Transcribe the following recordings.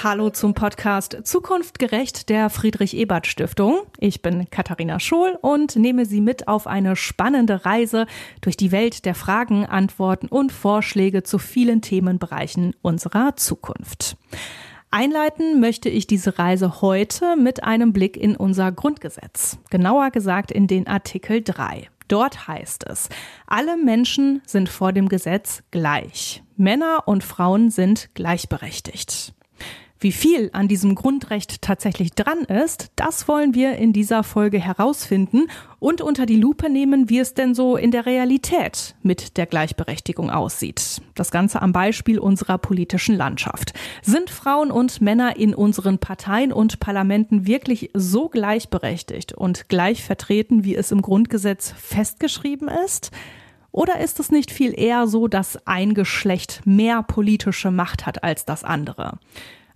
Hallo zum Podcast Zukunft gerecht der Friedrich Ebert Stiftung. Ich bin Katharina Schohl und nehme Sie mit auf eine spannende Reise durch die Welt der Fragen, Antworten und Vorschläge zu vielen Themenbereichen unserer Zukunft. Einleiten möchte ich diese Reise heute mit einem Blick in unser Grundgesetz, genauer gesagt in den Artikel 3. Dort heißt es, alle Menschen sind vor dem Gesetz gleich. Männer und Frauen sind gleichberechtigt. Wie viel an diesem Grundrecht tatsächlich dran ist, das wollen wir in dieser Folge herausfinden und unter die Lupe nehmen, wie es denn so in der Realität mit der Gleichberechtigung aussieht. Das Ganze am Beispiel unserer politischen Landschaft. Sind Frauen und Männer in unseren Parteien und Parlamenten wirklich so gleichberechtigt und gleich vertreten, wie es im Grundgesetz festgeschrieben ist? Oder ist es nicht viel eher so, dass ein Geschlecht mehr politische Macht hat als das andere?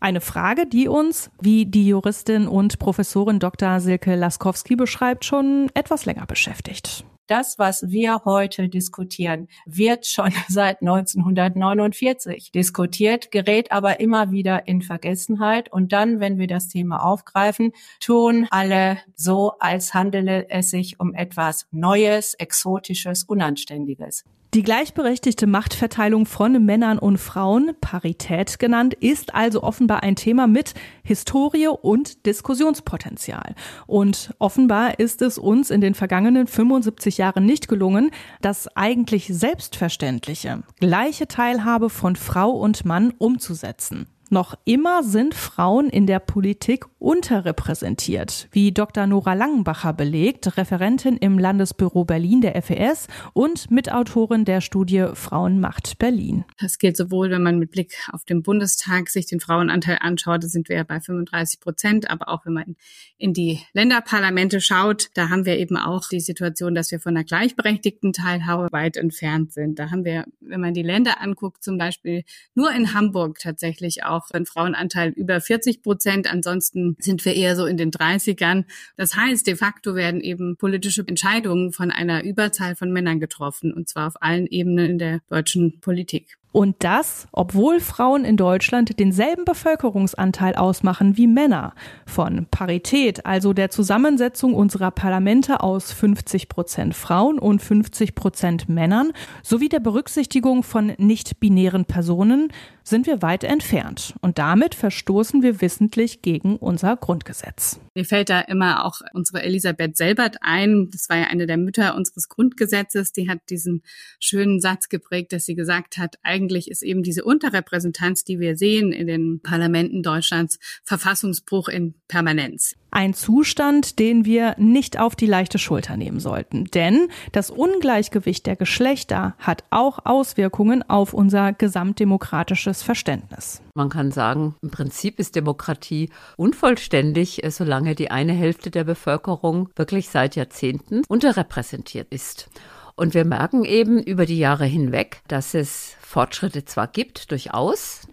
Eine Frage, die uns, wie die Juristin und Professorin Dr. Silke Laskowski beschreibt, schon etwas länger beschäftigt. Das, was wir heute diskutieren, wird schon seit 1949 diskutiert, gerät aber immer wieder in Vergessenheit. Und dann, wenn wir das Thema aufgreifen, tun alle so, als handele es sich um etwas Neues, Exotisches, Unanständiges. Die gleichberechtigte Machtverteilung von Männern und Frauen, Parität genannt, ist also offenbar ein Thema mit Historie und Diskussionspotenzial. Und offenbar ist es uns in den vergangenen 75 Jahren nicht gelungen, das eigentlich Selbstverständliche, gleiche Teilhabe von Frau und Mann umzusetzen. Noch immer sind Frauen in der Politik unterrepräsentiert, wie Dr. Nora Langenbacher belegt, Referentin im Landesbüro Berlin der FES und Mitautorin der Studie Frauenmacht Berlin. Das gilt sowohl, wenn man mit Blick auf den Bundestag sich den Frauenanteil anschaut, da sind wir ja bei 35 Prozent, aber auch wenn man in die Länderparlamente schaut, da haben wir eben auch die Situation, dass wir von einer gleichberechtigten Teilhabe weit entfernt sind. Da haben wir, wenn man die Länder anguckt, zum Beispiel nur in Hamburg tatsächlich auch einen Frauenanteil über 40 Prozent. Ansonsten sind wir eher so in den 30ern. Das heißt, de facto werden eben politische Entscheidungen von einer Überzahl von Männern getroffen, und zwar auf allen Ebenen in der deutschen Politik. Und das, obwohl Frauen in Deutschland denselben Bevölkerungsanteil ausmachen wie Männer. Von Parität, also der Zusammensetzung unserer Parlamente aus 50 Prozent Frauen und 50 Prozent Männern, sowie der Berücksichtigung von nicht-binären Personen, sind wir weit entfernt. Und damit verstoßen wir wissentlich gegen unser Grundgesetz. Mir fällt da immer auch unsere Elisabeth Selbert ein. Das war ja eine der Mütter unseres Grundgesetzes. Die hat diesen schönen Satz geprägt, dass sie gesagt hat, ist eben diese Unterrepräsentanz, die wir sehen in den Parlamenten Deutschlands, Verfassungsbruch in Permanenz. Ein Zustand, den wir nicht auf die leichte Schulter nehmen sollten. Denn das Ungleichgewicht der Geschlechter hat auch Auswirkungen auf unser gesamtdemokratisches Verständnis. Man kann sagen, im Prinzip ist Demokratie unvollständig, solange die eine Hälfte der Bevölkerung wirklich seit Jahrzehnten unterrepräsentiert ist. Und wir merken eben über die Jahre hinweg, dass es Fortschritte zwar gibt, durchaus,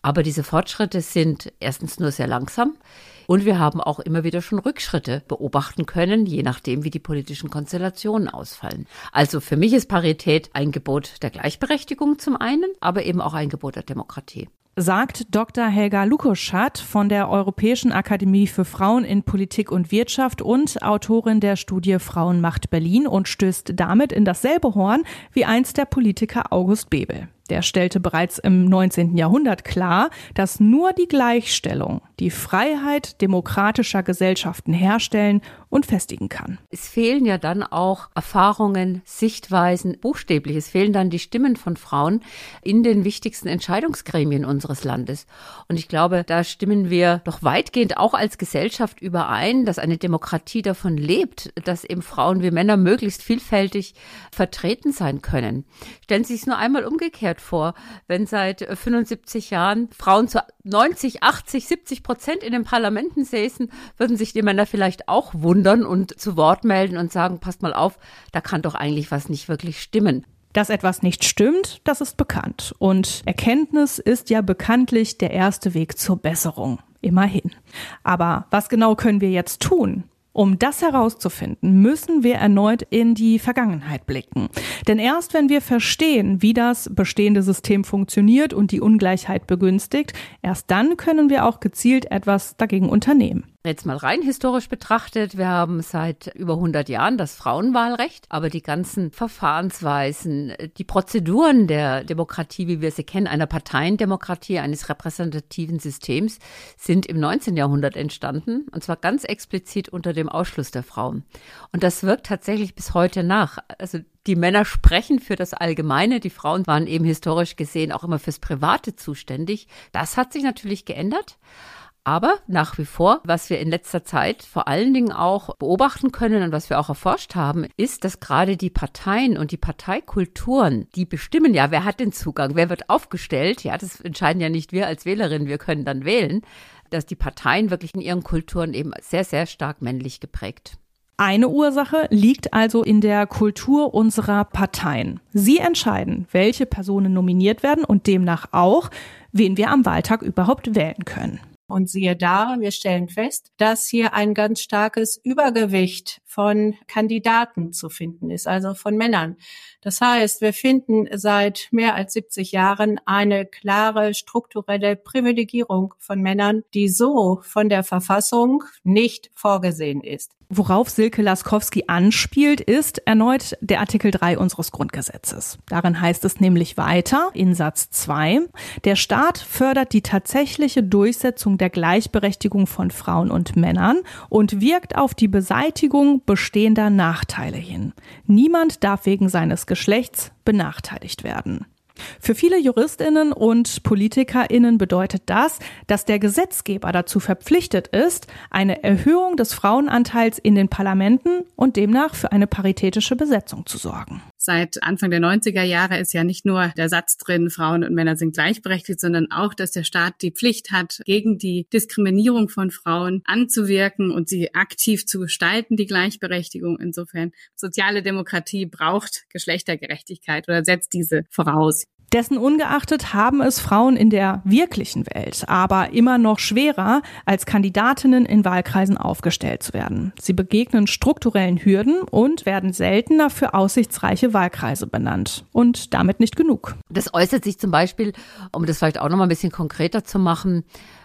aber diese Fortschritte sind erstens nur sehr langsam. Und wir haben auch immer wieder schon Rückschritte beobachten können, je nachdem, wie die politischen Konstellationen ausfallen. Also für mich ist Parität ein Gebot der Gleichberechtigung zum einen, aber eben auch ein Gebot der Demokratie sagt Dr. Helga Lukoschat von der Europäischen Akademie für Frauen in Politik und Wirtschaft und Autorin der Studie Frauenmacht Berlin und stößt damit in dasselbe Horn wie einst der Politiker August Bebel. Der stellte bereits im 19. Jahrhundert klar, dass nur die Gleichstellung die Freiheit demokratischer Gesellschaften herstellen und festigen kann. Es fehlen ja dann auch Erfahrungen, Sichtweisen, buchstäblich. Es fehlen dann die Stimmen von Frauen in den wichtigsten Entscheidungsgremien unseres Landes. Und ich glaube, da stimmen wir doch weitgehend auch als Gesellschaft überein, dass eine Demokratie davon lebt, dass eben Frauen wie Männer möglichst vielfältig vertreten sein können. Stellen Sie sich nur einmal umgekehrt vor, wenn seit 75 Jahren Frauen zu 90, 80, 70 Prozent in den Parlamenten säßen, würden sich die Männer vielleicht auch wundern und zu Wort melden und sagen, passt mal auf, da kann doch eigentlich was nicht wirklich stimmen. Dass etwas nicht stimmt, das ist bekannt. Und Erkenntnis ist ja bekanntlich der erste Weg zur Besserung. Immerhin. Aber was genau können wir jetzt tun? Um das herauszufinden, müssen wir erneut in die Vergangenheit blicken. Denn erst wenn wir verstehen, wie das bestehende System funktioniert und die Ungleichheit begünstigt, erst dann können wir auch gezielt etwas dagegen unternehmen. Jetzt mal rein historisch betrachtet, wir haben seit über 100 Jahren das Frauenwahlrecht, aber die ganzen Verfahrensweisen, die Prozeduren der Demokratie, wie wir sie kennen, einer Parteiendemokratie, eines repräsentativen Systems, sind im 19. Jahrhundert entstanden, und zwar ganz explizit unter dem Ausschluss der Frauen. Und das wirkt tatsächlich bis heute nach. Also die Männer sprechen für das Allgemeine, die Frauen waren eben historisch gesehen auch immer fürs Private zuständig. Das hat sich natürlich geändert. Aber nach wie vor, was wir in letzter Zeit vor allen Dingen auch beobachten können und was wir auch erforscht haben, ist, dass gerade die Parteien und die Parteikulturen, die bestimmen ja, wer hat den Zugang, wer wird aufgestellt, ja, das entscheiden ja nicht wir als Wählerinnen, wir können dann wählen, dass die Parteien wirklich in ihren Kulturen eben sehr, sehr stark männlich geprägt. Eine Ursache liegt also in der Kultur unserer Parteien. Sie entscheiden, welche Personen nominiert werden und demnach auch, wen wir am Wahltag überhaupt wählen können. Und siehe da, wir stellen fest, dass hier ein ganz starkes Übergewicht von Kandidaten zu finden ist, also von Männern. Das heißt, wir finden seit mehr als 70 Jahren eine klare strukturelle Privilegierung von Männern, die so von der Verfassung nicht vorgesehen ist. Worauf Silke Laskowski anspielt, ist erneut der Artikel 3 unseres Grundgesetzes. Darin heißt es nämlich weiter in Satz 2, der Staat fördert die tatsächliche Durchsetzung der Gleichberechtigung von Frauen und Männern und wirkt auf die Beseitigung bestehender Nachteile hin. Niemand darf wegen seines Geschlechts benachteiligt werden. Für viele Juristinnen und Politikerinnen bedeutet das, dass der Gesetzgeber dazu verpflichtet ist, eine Erhöhung des Frauenanteils in den Parlamenten und demnach für eine paritätische Besetzung zu sorgen. Seit Anfang der 90er Jahre ist ja nicht nur der Satz drin, Frauen und Männer sind gleichberechtigt, sondern auch, dass der Staat die Pflicht hat, gegen die Diskriminierung von Frauen anzuwirken und sie aktiv zu gestalten, die Gleichberechtigung. Insofern, soziale Demokratie braucht Geschlechtergerechtigkeit oder setzt diese voraus. Dessen ungeachtet haben es Frauen in der wirklichen Welt aber immer noch schwerer, als Kandidatinnen in Wahlkreisen aufgestellt zu werden. Sie begegnen strukturellen Hürden und werden seltener für aussichtsreiche Wahlkreise benannt. Und damit nicht genug. Das äußert sich zum Beispiel, um das vielleicht auch noch mal ein bisschen konkreter zu machen,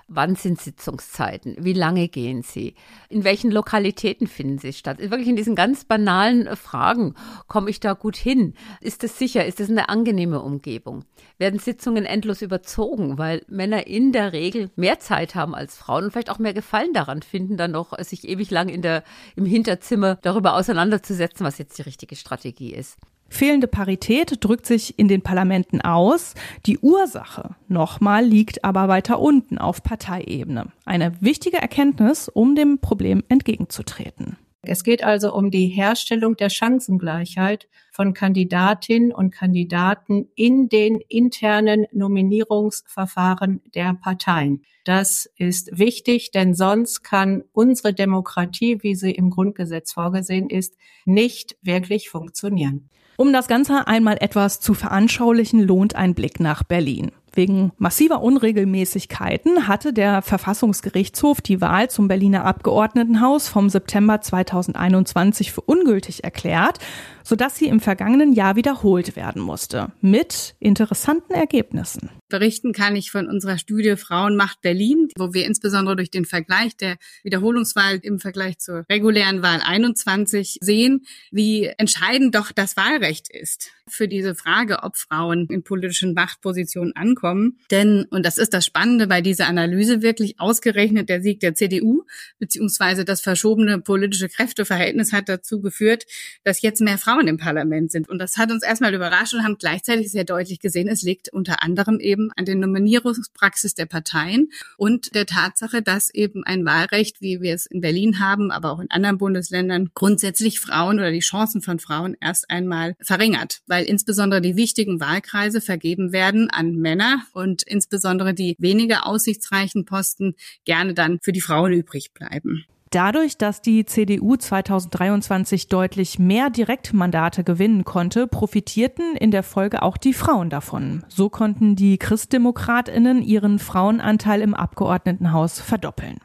Wann sind Sitzungszeiten? Wie lange gehen sie? In welchen Lokalitäten finden sie statt? Wirklich in diesen ganz banalen äh, Fragen. Komme ich da gut hin? Ist es sicher? Ist es eine angenehme Umgebung? Werden Sitzungen endlos überzogen, weil Männer in der Regel mehr Zeit haben als Frauen und vielleicht auch mehr Gefallen daran finden, dann noch sich ewig lang in der, im Hinterzimmer darüber auseinanderzusetzen, was jetzt die richtige Strategie ist. Fehlende Parität drückt sich in den Parlamenten aus. Die Ursache nochmal liegt aber weiter unten auf Parteiebene. Eine wichtige Erkenntnis, um dem Problem entgegenzutreten. Es geht also um die Herstellung der Chancengleichheit von Kandidatinnen und Kandidaten in den internen Nominierungsverfahren der Parteien. Das ist wichtig, denn sonst kann unsere Demokratie, wie sie im Grundgesetz vorgesehen ist, nicht wirklich funktionieren. Um das Ganze einmal etwas zu veranschaulichen, lohnt ein Blick nach Berlin. Wegen massiver Unregelmäßigkeiten hatte der Verfassungsgerichtshof die Wahl zum Berliner Abgeordnetenhaus vom September 2021 für ungültig erklärt, sodass sie im vergangenen Jahr wiederholt werden musste. Mit interessanten Ergebnissen. Berichten kann ich von unserer Studie Frauenmacht Berlin, wo wir insbesondere durch den Vergleich der Wiederholungswahl im Vergleich zur regulären Wahl 21 sehen, wie entscheidend doch das Wahlrecht ist für diese Frage, ob Frauen in politischen Machtpositionen ankommen. Denn, und das ist das Spannende bei dieser Analyse, wirklich ausgerechnet der Sieg der CDU beziehungsweise das verschobene politische Kräfteverhältnis hat dazu geführt, dass jetzt mehr Frauen im Parlament sind. Und das hat uns erstmal überrascht und haben gleichzeitig sehr deutlich gesehen, es liegt unter anderem eben an den Nominierungspraxis der Parteien und der Tatsache, dass eben ein Wahlrecht, wie wir es in Berlin haben, aber auch in anderen Bundesländern, grundsätzlich Frauen oder die Chancen von Frauen erst einmal verringert, weil insbesondere die wichtigen Wahlkreise vergeben werden an Männer und insbesondere die weniger aussichtsreichen Posten gerne dann für die Frauen übrig bleiben. Dadurch, dass die CDU 2023 deutlich mehr Direktmandate gewinnen konnte, profitierten in der Folge auch die Frauen davon. So konnten die Christdemokratinnen ihren Frauenanteil im Abgeordnetenhaus verdoppeln.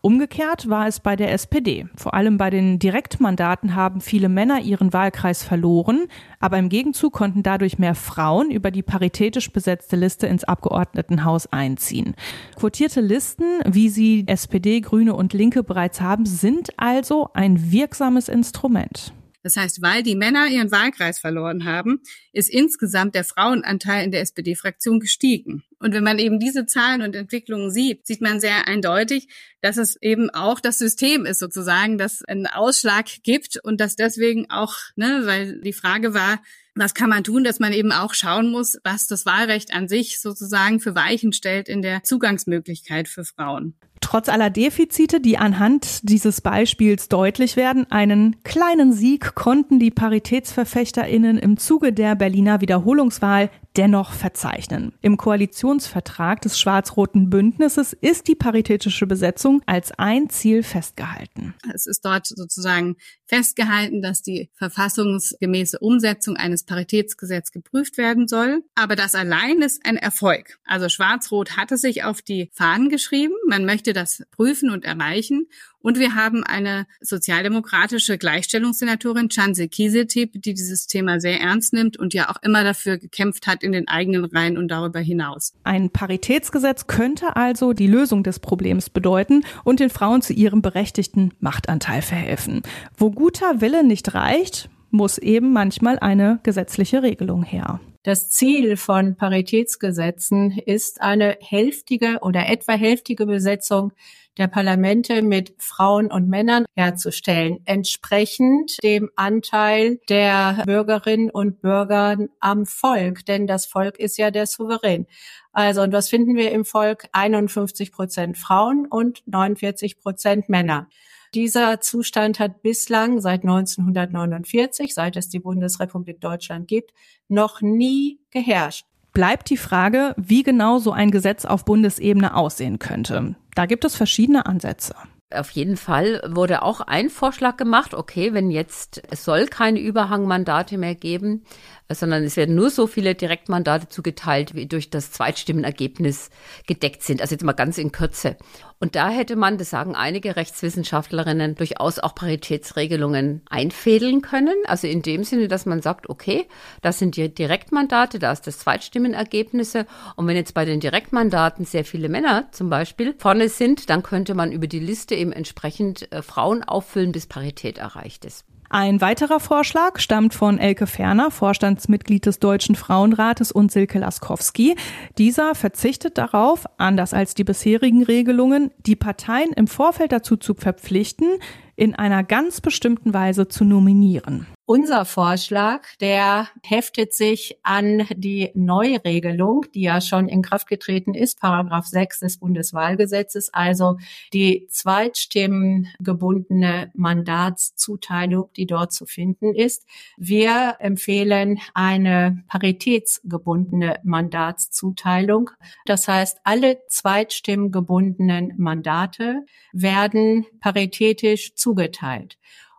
Umgekehrt war es bei der SPD. Vor allem bei den Direktmandaten haben viele Männer ihren Wahlkreis verloren, aber im Gegenzug konnten dadurch mehr Frauen über die paritätisch besetzte Liste ins Abgeordnetenhaus einziehen. Quotierte Listen, wie sie SPD, Grüne und Linke bereits haben, sind also ein wirksames Instrument. Das heißt, weil die Männer ihren Wahlkreis verloren haben, ist insgesamt der Frauenanteil in der SPD-Fraktion gestiegen. Und wenn man eben diese Zahlen und Entwicklungen sieht, sieht man sehr eindeutig, dass es eben auch das System ist sozusagen, das einen Ausschlag gibt und dass deswegen auch, ne, weil die Frage war, was kann man tun, dass man eben auch schauen muss, was das Wahlrecht an sich sozusagen für Weichen stellt in der Zugangsmöglichkeit für Frauen. Trotz aller Defizite, die anhand dieses Beispiels deutlich werden, einen kleinen Sieg konnten die Paritätsverfechterinnen im Zuge der Berliner Wiederholungswahl dennoch verzeichnen. Im Koalitionsvertrag des schwarz-roten Bündnisses ist die paritätische Besetzung als ein Ziel festgehalten. Es ist dort sozusagen festgehalten, dass die verfassungsgemäße Umsetzung eines Paritätsgesetzes geprüft werden soll. Aber das allein ist ein Erfolg. Also Schwarz-Rot hatte sich auf die Fahnen geschrieben. Man möchte das prüfen und erreichen. Und wir haben eine sozialdemokratische Gleichstellungssenatorin, Chanze Kieseltip, die dieses Thema sehr ernst nimmt und ja auch immer dafür gekämpft hat in den eigenen Reihen und darüber hinaus. Ein Paritätsgesetz könnte also die Lösung des Problems bedeuten und den Frauen zu ihrem berechtigten Machtanteil verhelfen. Wo guter Wille nicht reicht, muss eben manchmal eine gesetzliche Regelung her. Das Ziel von Paritätsgesetzen ist eine hälftige oder etwa hälftige Besetzung der Parlamente mit Frauen und Männern herzustellen, entsprechend dem Anteil der Bürgerinnen und Bürger am Volk, denn das Volk ist ja der Souverän. Also, und was finden wir im Volk? 51 Prozent Frauen und 49 Prozent Männer. Dieser Zustand hat bislang seit 1949, seit es die Bundesrepublik Deutschland gibt, noch nie geherrscht bleibt die Frage, wie genau so ein Gesetz auf Bundesebene aussehen könnte. Da gibt es verschiedene Ansätze. Auf jeden Fall wurde auch ein Vorschlag gemacht, okay, wenn jetzt, es soll keine Überhangmandate mehr geben, sondern es werden nur so viele Direktmandate zugeteilt, wie durch das Zweitstimmenergebnis gedeckt sind. Also jetzt mal ganz in Kürze. Und da hätte man, das sagen einige Rechtswissenschaftlerinnen, durchaus auch Paritätsregelungen einfädeln können. Also in dem Sinne, dass man sagt, okay, das sind die Direktmandate, da ist das Zweitstimmenergebnisse. Und wenn jetzt bei den Direktmandaten sehr viele Männer zum Beispiel vorne sind, dann könnte man über die Liste eben entsprechend äh, Frauen auffüllen, bis Parität erreicht ist. Ein weiterer Vorschlag stammt von Elke Ferner, Vorstandsmitglied des Deutschen Frauenrates und Silke Laskowski. Dieser verzichtet darauf, anders als die bisherigen Regelungen, die Parteien im Vorfeld dazu zu verpflichten, in einer ganz bestimmten Weise zu nominieren. Unser Vorschlag, der heftet sich an die Neuregelung, die ja schon in Kraft getreten ist, Paragraph 6 des Bundeswahlgesetzes, also die zweitstimmengebundene Mandatszuteilung, die dort zu finden ist. Wir empfehlen eine paritätsgebundene Mandatszuteilung. Das heißt, alle zweitstimmengebundenen Mandate werden paritätisch zugeteilt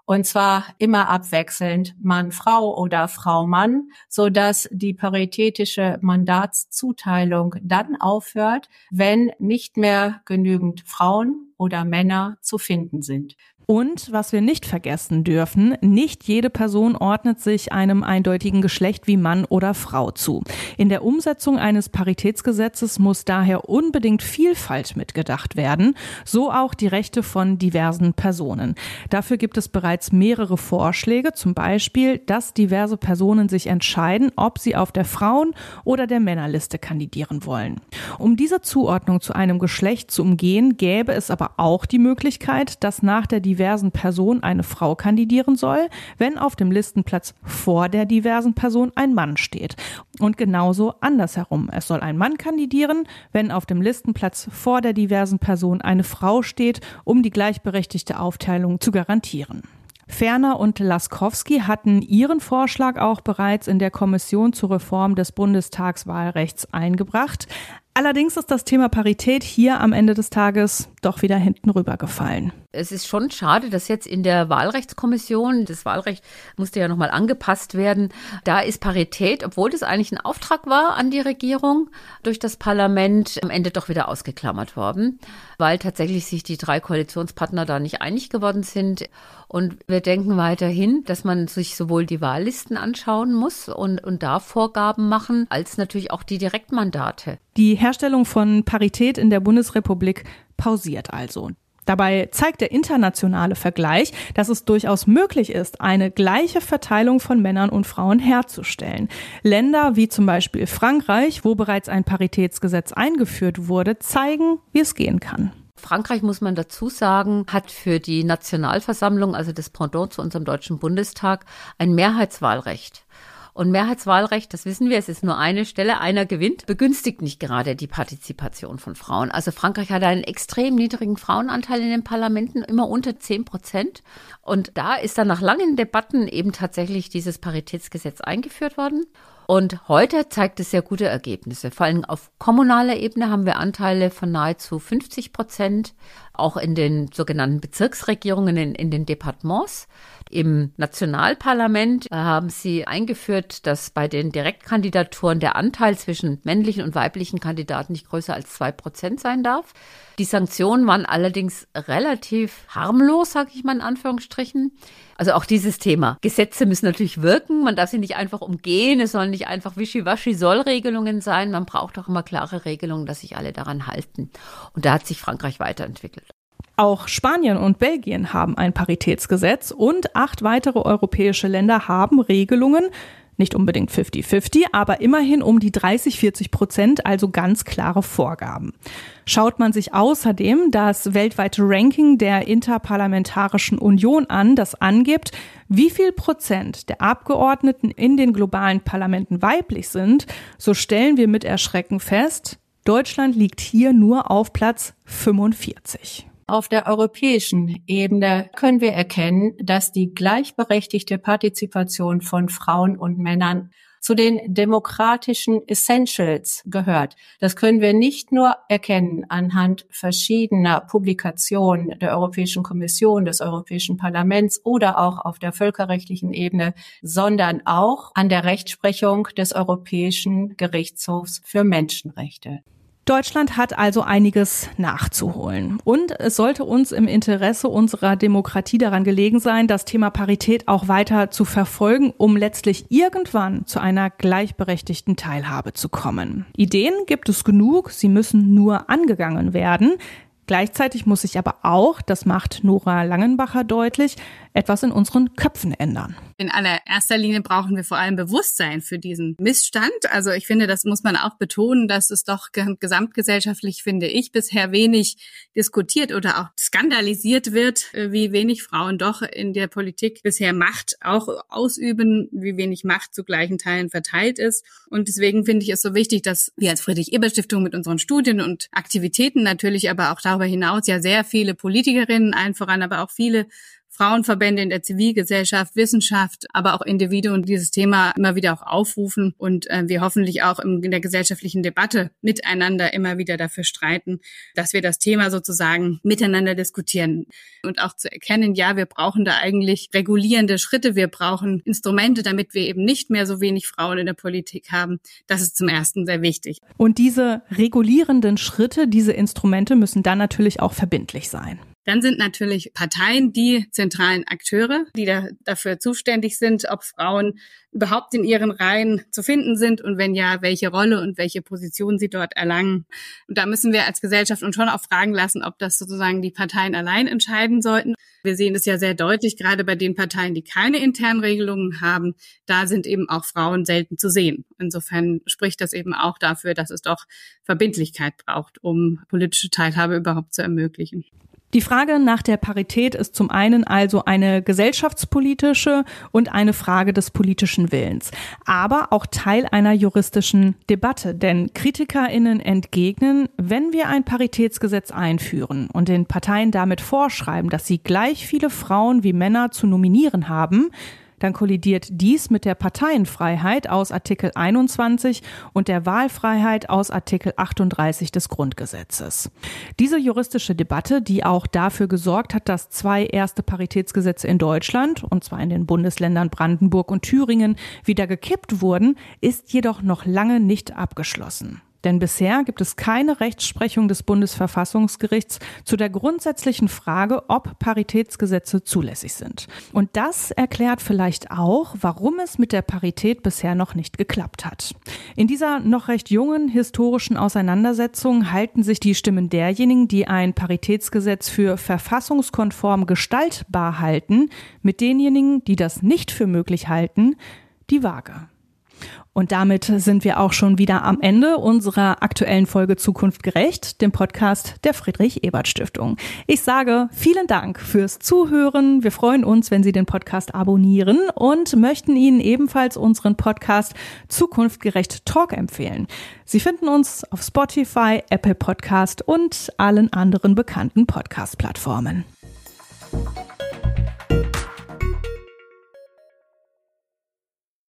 und zwar immer abwechselnd Mann, Frau oder Frau, Mann, so dass die paritätische Mandatszuteilung dann aufhört, wenn nicht mehr genügend Frauen oder Männer zu finden sind. Und was wir nicht vergessen dürfen, nicht jede Person ordnet sich einem eindeutigen Geschlecht wie Mann oder Frau zu. In der Umsetzung eines Paritätsgesetzes muss daher unbedingt Vielfalt mitgedacht werden, so auch die Rechte von diversen Personen. Dafür gibt es bereits mehrere Vorschläge, zum Beispiel, dass diverse Personen sich entscheiden, ob sie auf der Frauen- oder der Männerliste kandidieren wollen. Um diese Zuordnung zu einem Geschlecht zu umgehen, gäbe es aber auch die Möglichkeit, dass nach der diversen Person eine Frau kandidieren soll, wenn auf dem Listenplatz vor der diversen Person ein Mann steht. Und genauso andersherum. Es soll ein Mann kandidieren, wenn auf dem Listenplatz vor der diversen Person eine Frau steht, um die gleichberechtigte Aufteilung zu garantieren. Ferner und Laskowski hatten ihren Vorschlag auch bereits in der Kommission zur Reform des Bundestagswahlrechts eingebracht. Allerdings ist das Thema Parität hier am Ende des Tages doch wieder hinten rübergefallen. Es ist schon schade, dass jetzt in der Wahlrechtskommission, das Wahlrecht musste ja nochmal angepasst werden, da ist Parität, obwohl das eigentlich ein Auftrag war an die Regierung, durch das Parlament am Ende doch wieder ausgeklammert worden, weil tatsächlich sich die drei Koalitionspartner da nicht einig geworden sind. Und wir denken weiterhin, dass man sich sowohl die Wahllisten anschauen muss und, und da Vorgaben machen, als natürlich auch die Direktmandate. Die Herstellung von Parität in der Bundesrepublik pausiert also. Dabei zeigt der internationale Vergleich, dass es durchaus möglich ist, eine gleiche Verteilung von Männern und Frauen herzustellen. Länder wie zum Beispiel Frankreich, wo bereits ein Paritätsgesetz eingeführt wurde, zeigen, wie es gehen kann. Frankreich, muss man dazu sagen, hat für die Nationalversammlung, also das Pendant zu unserem Deutschen Bundestag, ein Mehrheitswahlrecht. Und Mehrheitswahlrecht, das wissen wir, es ist nur eine Stelle, einer gewinnt, begünstigt nicht gerade die Partizipation von Frauen. Also Frankreich hat einen extrem niedrigen Frauenanteil in den Parlamenten, immer unter 10 Prozent. Und da ist dann nach langen Debatten eben tatsächlich dieses Paritätsgesetz eingeführt worden. Und heute zeigt es sehr gute Ergebnisse. Vor allem auf kommunaler Ebene haben wir Anteile von nahezu 50 Prozent, auch in den sogenannten Bezirksregierungen, in, in den Departements. Im Nationalparlament haben sie eingeführt, dass bei den Direktkandidaturen der Anteil zwischen männlichen und weiblichen Kandidaten nicht größer als zwei Prozent sein darf. Die Sanktionen waren allerdings relativ harmlos, sage ich mal in Anführungsstrichen. Also auch dieses Thema. Gesetze müssen natürlich wirken. Man darf sie nicht einfach umgehen. Es sollen nicht einfach wischiwaschi Sollregelungen sein. Man braucht auch immer klare Regelungen, dass sich alle daran halten. Und da hat sich Frankreich weiterentwickelt. Auch Spanien und Belgien haben ein Paritätsgesetz und acht weitere europäische Länder haben Regelungen, nicht unbedingt 50-50, aber immerhin um die 30-40 Prozent, also ganz klare Vorgaben. Schaut man sich außerdem das weltweite Ranking der Interparlamentarischen Union an, das angibt, wie viel Prozent der Abgeordneten in den globalen Parlamenten weiblich sind, so stellen wir mit Erschrecken fest, Deutschland liegt hier nur auf Platz 45. Auf der europäischen Ebene können wir erkennen, dass die gleichberechtigte Partizipation von Frauen und Männern zu den demokratischen Essentials gehört. Das können wir nicht nur erkennen anhand verschiedener Publikationen der Europäischen Kommission, des Europäischen Parlaments oder auch auf der völkerrechtlichen Ebene, sondern auch an der Rechtsprechung des Europäischen Gerichtshofs für Menschenrechte. Deutschland hat also einiges nachzuholen. Und es sollte uns im Interesse unserer Demokratie daran gelegen sein, das Thema Parität auch weiter zu verfolgen, um letztlich irgendwann zu einer gleichberechtigten Teilhabe zu kommen. Ideen gibt es genug, sie müssen nur angegangen werden. Gleichzeitig muss sich aber auch, das macht Nora Langenbacher deutlich, etwas in unseren Köpfen ändern. In allererster Linie brauchen wir vor allem Bewusstsein für diesen Missstand. Also ich finde, das muss man auch betonen, dass es doch gesamtgesellschaftlich, finde ich, bisher wenig diskutiert oder auch skandalisiert wird, äh, wie wenig Frauen doch in der Politik bisher Macht auch ausüben, wie wenig Macht zu gleichen Teilen verteilt ist. Und deswegen finde ich es so wichtig, dass wir als Friedrich-Ebert-Stiftung mit unseren Studien und Aktivitäten natürlich aber auch darüber hinaus ja sehr viele Politikerinnen, allen voran aber auch viele Frauenverbände in der Zivilgesellschaft, Wissenschaft, aber auch Individuen dieses Thema immer wieder auch aufrufen und äh, wir hoffentlich auch in der gesellschaftlichen Debatte miteinander immer wieder dafür streiten, dass wir das Thema sozusagen miteinander diskutieren und auch zu erkennen, ja, wir brauchen da eigentlich regulierende Schritte, wir brauchen Instrumente, damit wir eben nicht mehr so wenig Frauen in der Politik haben. Das ist zum ersten sehr wichtig. Und diese regulierenden Schritte, diese Instrumente müssen dann natürlich auch verbindlich sein. Dann sind natürlich Parteien die zentralen Akteure, die da, dafür zuständig sind, ob Frauen überhaupt in ihren Reihen zu finden sind und wenn ja, welche Rolle und welche Position sie dort erlangen. Und da müssen wir als Gesellschaft uns schon auch fragen lassen, ob das sozusagen die Parteien allein entscheiden sollten. Wir sehen es ja sehr deutlich, gerade bei den Parteien, die keine internen Regelungen haben, da sind eben auch Frauen selten zu sehen. Insofern spricht das eben auch dafür, dass es doch Verbindlichkeit braucht, um politische Teilhabe überhaupt zu ermöglichen. Die Frage nach der Parität ist zum einen also eine gesellschaftspolitische und eine Frage des politischen Willens, aber auch Teil einer juristischen Debatte, denn Kritikerinnen entgegnen, wenn wir ein Paritätsgesetz einführen und den Parteien damit vorschreiben, dass sie gleich viele Frauen wie Männer zu nominieren haben, dann kollidiert dies mit der Parteienfreiheit aus Artikel 21 und der Wahlfreiheit aus Artikel 38 des Grundgesetzes. Diese juristische Debatte, die auch dafür gesorgt hat, dass zwei erste Paritätsgesetze in Deutschland, und zwar in den Bundesländern Brandenburg und Thüringen, wieder gekippt wurden, ist jedoch noch lange nicht abgeschlossen. Denn bisher gibt es keine Rechtsprechung des Bundesverfassungsgerichts zu der grundsätzlichen Frage, ob Paritätsgesetze zulässig sind. Und das erklärt vielleicht auch, warum es mit der Parität bisher noch nicht geklappt hat. In dieser noch recht jungen historischen Auseinandersetzung halten sich die Stimmen derjenigen, die ein Paritätsgesetz für verfassungskonform gestaltbar halten, mit denjenigen, die das nicht für möglich halten, die Waage. Und damit sind wir auch schon wieder am Ende unserer aktuellen Folge Zukunft gerecht, dem Podcast der Friedrich Ebert Stiftung. Ich sage vielen Dank fürs Zuhören. Wir freuen uns, wenn Sie den Podcast abonnieren und möchten Ihnen ebenfalls unseren Podcast Zukunft gerecht Talk empfehlen. Sie finden uns auf Spotify, Apple Podcast und allen anderen bekannten Podcast-Plattformen.